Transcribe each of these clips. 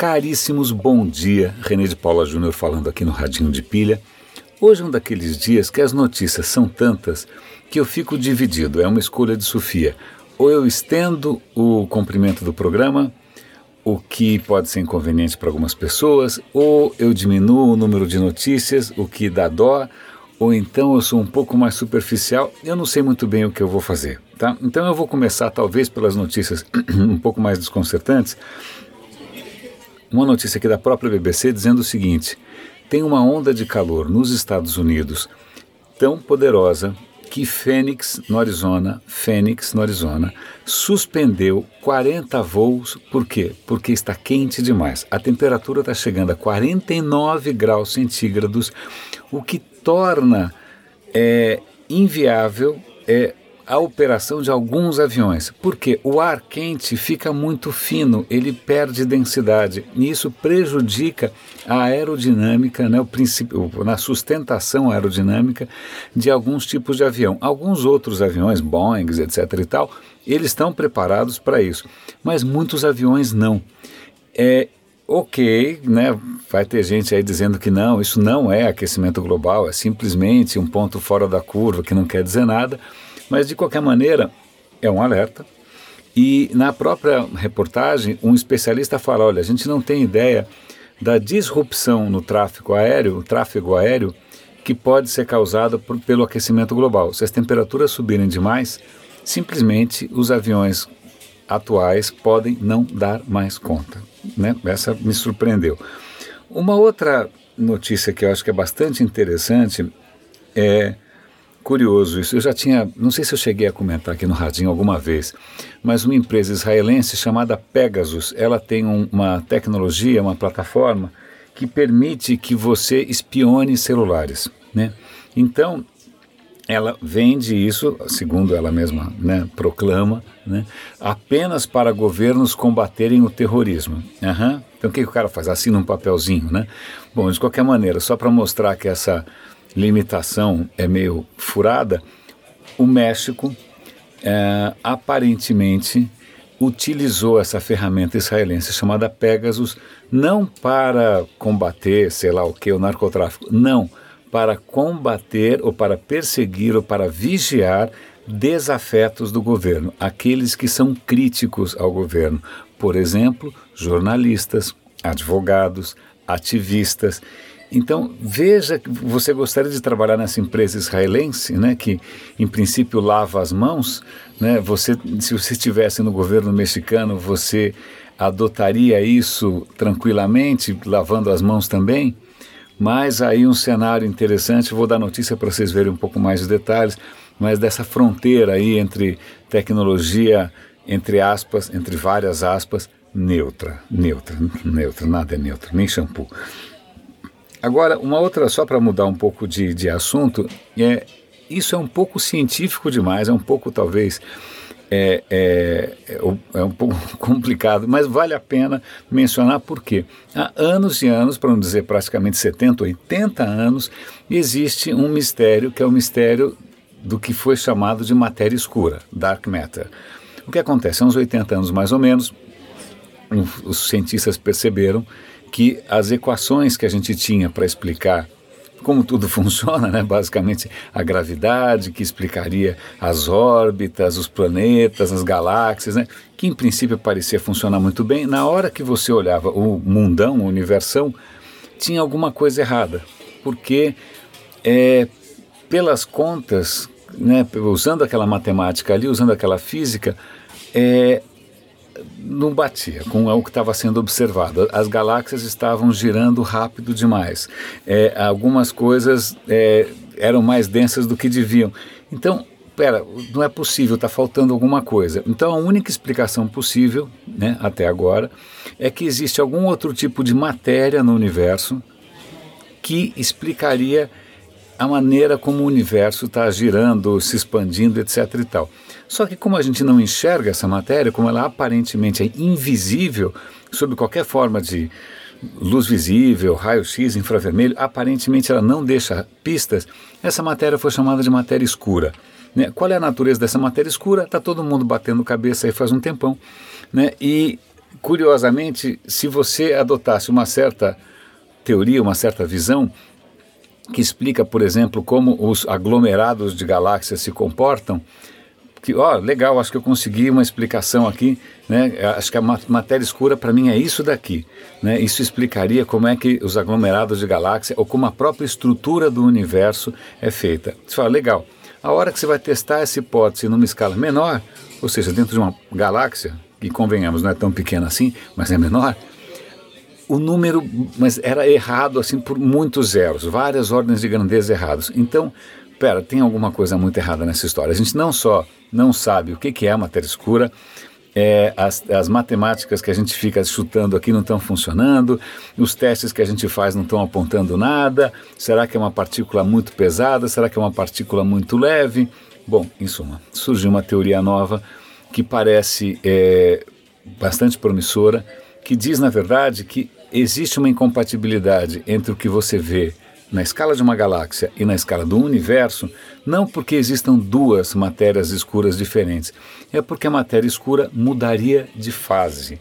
Caríssimos, bom dia. René de Paula Júnior falando aqui no Radinho de Pilha. Hoje é um daqueles dias que as notícias são tantas que eu fico dividido. É uma escolha de Sofia. Ou eu estendo o comprimento do programa, o que pode ser inconveniente para algumas pessoas, ou eu diminuo o número de notícias, o que dá dó, ou então eu sou um pouco mais superficial. Eu não sei muito bem o que eu vou fazer, tá? Então eu vou começar talvez pelas notícias um pouco mais desconcertantes uma notícia aqui da própria BBC dizendo o seguinte: tem uma onda de calor nos Estados Unidos tão poderosa que Phoenix, no Arizona, Phoenix, no Arizona, suspendeu 40 voos. Por quê? Porque está quente demais. A temperatura está chegando a 49 graus centígrados, o que torna é, inviável é, a operação de alguns aviões, porque o ar quente fica muito fino, ele perde densidade e isso prejudica a aerodinâmica, né, o princípio, na sustentação aerodinâmica de alguns tipos de avião. Alguns outros aviões, Boeing, etc. e tal, eles estão preparados para isso, mas muitos aviões não. É, ok, né? Vai ter gente aí dizendo que não, isso não é aquecimento global, é simplesmente um ponto fora da curva que não quer dizer nada. Mas, de qualquer maneira, é um alerta. E na própria reportagem, um especialista fala: olha, a gente não tem ideia da disrupção no tráfego aéreo, o tráfego aéreo, que pode ser causada por, pelo aquecimento global. Se as temperaturas subirem demais, simplesmente os aviões atuais podem não dar mais conta. Né? Essa me surpreendeu. Uma outra notícia que eu acho que é bastante interessante é curioso isso. Eu já tinha, não sei se eu cheguei a comentar aqui no Radinho alguma vez, mas uma empresa israelense chamada Pegasus, ela tem um, uma tecnologia, uma plataforma que permite que você espione celulares, né? Então, ela vende isso, segundo ela mesma né, proclama, né, apenas para governos combaterem o terrorismo. Uhum. Então o que, que o cara faz? Assina um papelzinho, né? Bom, de qualquer maneira, só para mostrar que essa limitação é meio furada, o México é, aparentemente utilizou essa ferramenta israelense chamada Pegasus não para combater, sei lá o que, o narcotráfico, não, para combater ou para perseguir ou para vigiar desafetos do governo, aqueles que são críticos ao governo, por exemplo, jornalistas, advogados, ativistas. Então, veja que você gostaria de trabalhar nessa empresa israelense, né, que em princípio lava as mãos, né? Você, se você estivesse no governo mexicano, você adotaria isso tranquilamente, lavando as mãos também? Mas aí um cenário interessante, vou dar notícia para vocês verem um pouco mais os detalhes, mas dessa fronteira aí entre tecnologia, entre aspas, entre várias aspas, neutra, neutra, neutra, nada é neutro, nem shampoo. Agora, uma outra, só para mudar um pouco de, de assunto, é, isso é um pouco científico demais, é um pouco talvez é, é, é, é, um pouco complicado, mas vale a pena mencionar porque há anos e anos, para não dizer praticamente 70, 80 anos, existe um mistério que é o mistério do que foi chamado de matéria escura, dark matter. O que acontece? Há uns 80 anos mais ou menos, os cientistas perceberam que as equações que a gente tinha para explicar como tudo funciona, né? basicamente a gravidade, que explicaria as órbitas, os planetas, as galáxias, né? que em princípio parecia funcionar muito bem, na hora que você olhava o mundão, o universão, tinha alguma coisa errada, porque é, pelas contas, né, usando aquela matemática ali, usando aquela física, é, não batia com o que estava sendo observado. As galáxias estavam girando rápido demais. É, algumas coisas é, eram mais densas do que deviam. Então, pera, não é possível, está faltando alguma coisa. Então, a única explicação possível, né, até agora, é que existe algum outro tipo de matéria no universo que explicaria a maneira como o universo está girando, se expandindo, etc. e tal. Só que como a gente não enxerga essa matéria, como ela aparentemente é invisível sob qualquer forma de luz visível, raio-x, infravermelho, aparentemente ela não deixa pistas, essa matéria foi chamada de matéria escura. Né? Qual é a natureza dessa matéria escura? Está todo mundo batendo cabeça aí faz um tempão. Né? E curiosamente, se você adotasse uma certa teoria, uma certa visão, que explica, por exemplo, como os aglomerados de galáxias se comportam, que, ó, legal, acho que eu consegui uma explicação aqui, né? Acho que a matéria escura para mim é isso daqui, né? Isso explicaria como é que os aglomerados de galáxia ou como a própria estrutura do universo é feita. Você fala, legal. A hora que você vai testar essa hipótese numa escala menor, ou seja, dentro de uma galáxia, que convenhamos não é tão pequena assim, mas é menor, o número, mas era errado assim por muitos zeros, várias ordens de grandeza errados. Então, pera, tem alguma coisa muito errada nessa história. A gente não só não sabe o que, que é a matéria escura, é, as, as, matemáticas que a gente fica chutando aqui não estão funcionando, os testes que a gente faz não estão apontando nada. Será que é uma partícula muito pesada? Será que é uma partícula muito leve? Bom, em suma, surgiu uma teoria nova que parece é, bastante promissora, que diz, na verdade, que existe uma incompatibilidade entre o que você vê na escala de uma galáxia e na escala do universo, não porque existam duas matérias escuras diferentes, é porque a matéria escura mudaria de fase.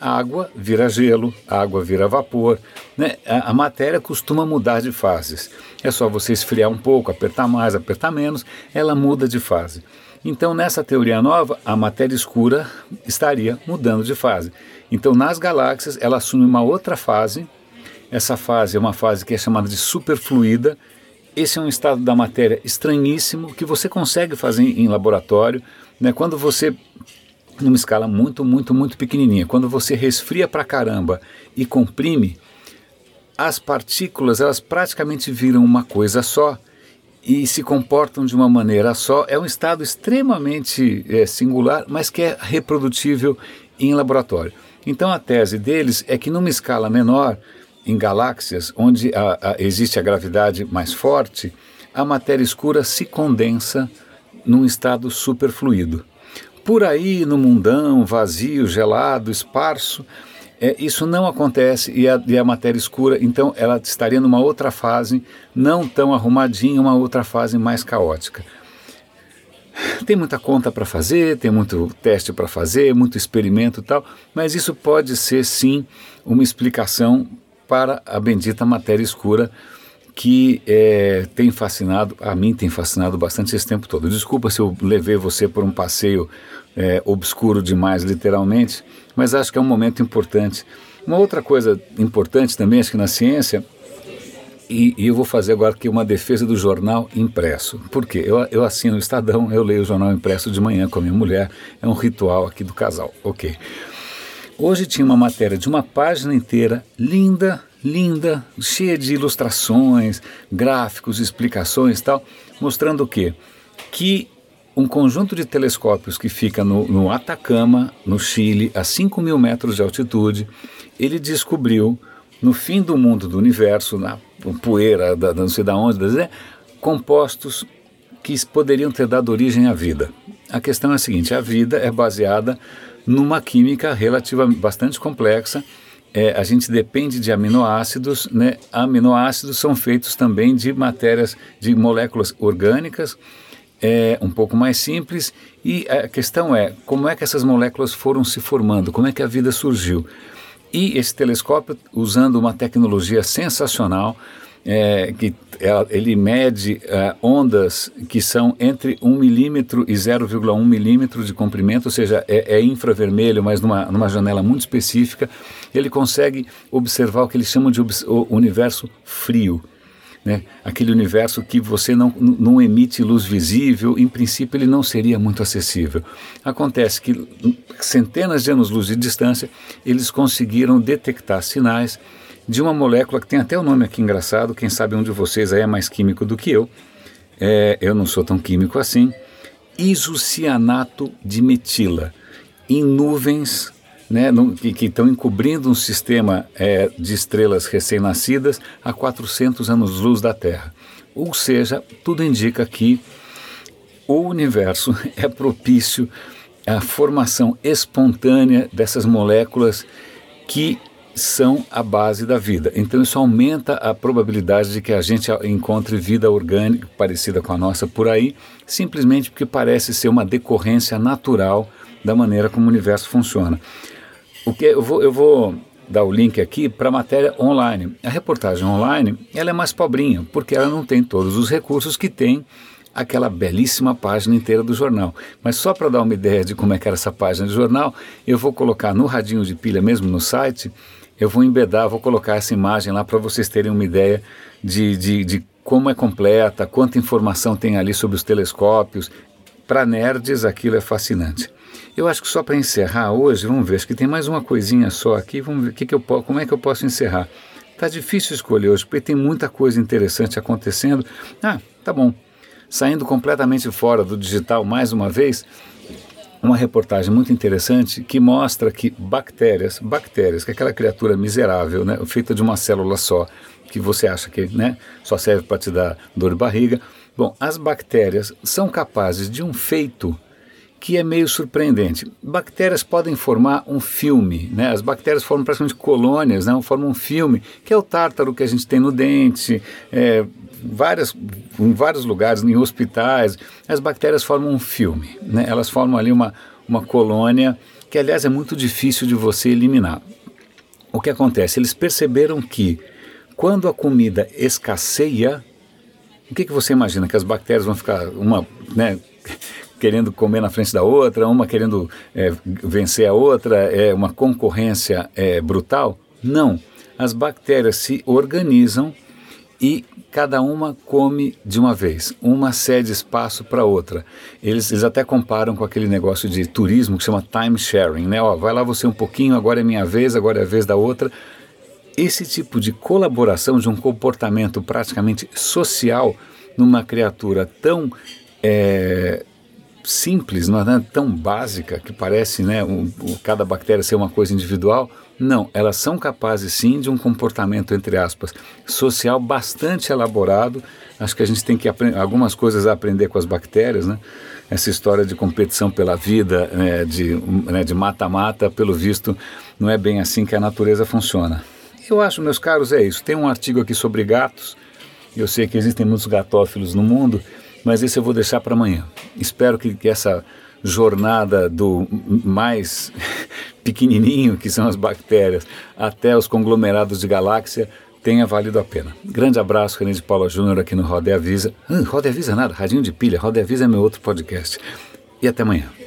A água vira gelo, a água vira vapor. Né? A, a, matéria costuma mudar de fases. É só você esfriar um pouco, apertar mais, apertar menos, ela muda de fase. Então, nessa teoria nova, a matéria escura estaria mudando de fase. Então, nas galáxias, ela assume uma outra fase. Essa fase é uma fase que é chamada de superfluida. Esse é um estado da matéria estranhíssimo que você consegue fazer em laboratório. Né? Quando você, numa escala muito, muito, muito pequenininha, quando você resfria para caramba e comprime, as partículas elas praticamente viram uma coisa só e se comportam de uma maneira só. É um estado extremamente é, singular, mas que é reprodutível em laboratório. Então a tese deles é que numa escala menor, em galáxias onde a, a, existe a gravidade mais forte, a matéria escura se condensa num estado superfluido. Por aí, no mundão vazio, gelado, esparso, é, isso não acontece e a, e a, matéria escura, então, ela estaria numa outra fase, não tão arrumadinha, uma outra fase mais caótica. Tem muita conta para fazer, tem muito teste para fazer, muito experimento e tal, mas isso pode ser sim uma explicação para a bendita matéria escura que é, tem fascinado, a mim tem fascinado bastante esse tempo todo. Desculpa se eu levei você por um passeio é, obscuro demais, literalmente, mas acho que é um momento importante. Uma outra coisa importante também, acho que na ciência, e, e eu vou fazer agora aqui uma defesa do jornal impresso. Por quê? Eu, eu assino o Estadão, eu leio o jornal impresso de manhã com a minha mulher, é um ritual aqui do casal, ok. Hoje tinha uma matéria de uma página inteira, linda, linda, cheia de ilustrações, gráficos, explicações e tal, mostrando o quê? Que um conjunto de telescópios que fica no, no Atacama, no Chile, a 5 mil metros de altitude, ele descobriu no fim do mundo do universo, na poeira, da, não sei da onde, compostos que poderiam ter dado origem à vida. A questão é a seguinte: a vida é baseada numa química relativa bastante complexa. É, a gente depende de aminoácidos, né? Aminoácidos são feitos também de matérias, de moléculas orgânicas, é um pouco mais simples. E a questão é como é que essas moléculas foram se formando, como é que a vida surgiu. E esse telescópio, usando uma tecnologia sensacional, é, que ela, ele mede é, ondas que são entre 1 milímetro e 0,1 milímetro de comprimento, ou seja, é, é, infravermelho, mas numa, numa janela muito específica. Ele consegue observar o que eles chamam de universo frio. Né? Aquele universo que você não, não emite luz visível, em princípio ele não seria muito acessível. Acontece que centenas de anos-luz de distância, eles conseguiram detectar sinais de uma molécula que tem até o um nome aqui engraçado, quem sabe um de vocês aí é mais químico do que eu, é, eu não sou tão químico assim, isocianato de metila, em nuvens né, no, que estão encobrindo um sistema é, de estrelas recém-nascidas a 400 anos-luz da Terra. Ou seja, tudo indica que o universo é propício à formação espontânea dessas moléculas que são a base da vida. Então isso aumenta a probabilidade de que a gente encontre vida orgânica parecida com a nossa por aí, simplesmente porque parece ser uma decorrência natural da maneira como o universo funciona. o que eu vou, eu vou dar o link aqui para a matéria online. A reportagem online ela é mais pobrinha, porque ela não tem todos os recursos que tem aquela belíssima página inteira do jornal. Mas só para dar uma ideia de como é que era essa página do jornal, eu vou colocar no radinho de pilha mesmo no site, eu vou embedar, vou colocar essa imagem lá para vocês terem uma ideia de, de, de como é completa, quanta informação tem ali sobre os telescópios. Para nerds aquilo é fascinante. Eu acho que só para encerrar hoje, vamos ver, acho que tem mais uma coisinha só aqui, vamos ver que que eu, como é que eu posso encerrar. Tá difícil escolher hoje, porque tem muita coisa interessante acontecendo. Ah, tá bom. Saindo completamente fora do digital mais uma vez, uma reportagem muito interessante que mostra que bactérias, bactérias, que é aquela criatura miserável, né, feita de uma célula só, que você acha que né, só serve para te dar dor de barriga. Bom, as bactérias são capazes de um feito que é meio surpreendente. Bactérias podem formar um filme, né? As bactérias formam praticamente colônias, né? Formam um filme, que é o tártaro que a gente tem no dente, é, várias, em vários lugares, em hospitais. As bactérias formam um filme, né? Elas formam ali uma, uma colônia que, aliás, é muito difícil de você eliminar. O que acontece? Eles perceberam que quando a comida escasseia, o que, que você imagina? Que as bactérias vão ficar uma, né, querendo comer na frente da outra, uma querendo é, vencer a outra, é uma concorrência é, brutal? Não. As bactérias se organizam e cada uma come de uma vez, uma cede espaço para outra. Eles, eles até comparam com aquele negócio de turismo que chama time sharing, né? Ó, vai lá você um pouquinho, agora é minha vez, agora é a vez da outra. Esse tipo de colaboração, de um comportamento praticamente social numa criatura tão é, simples, não é tão básica que parece né, um, cada bactéria ser uma coisa individual. Não, elas são capazes sim de um comportamento, entre aspas, social bastante elaborado. Acho que a gente tem que algumas coisas a aprender com as bactérias, né? Essa história de competição pela vida, né, de né, mata-mata, pelo visto, não é bem assim que a natureza funciona. Eu acho, meus caros, é isso. Tem um artigo aqui sobre gatos. Eu sei que existem muitos gatófilos no mundo mas esse eu vou deixar para amanhã. Espero que, que essa jornada do mais pequenininho, que são as bactérias, até os conglomerados de galáxia, tenha valido a pena. Grande abraço, René de Paula Júnior aqui no Roda Avisa. Hum, Roda Avisa nada, Radinho de Pilha, Roda Avisa é meu outro podcast. E até amanhã.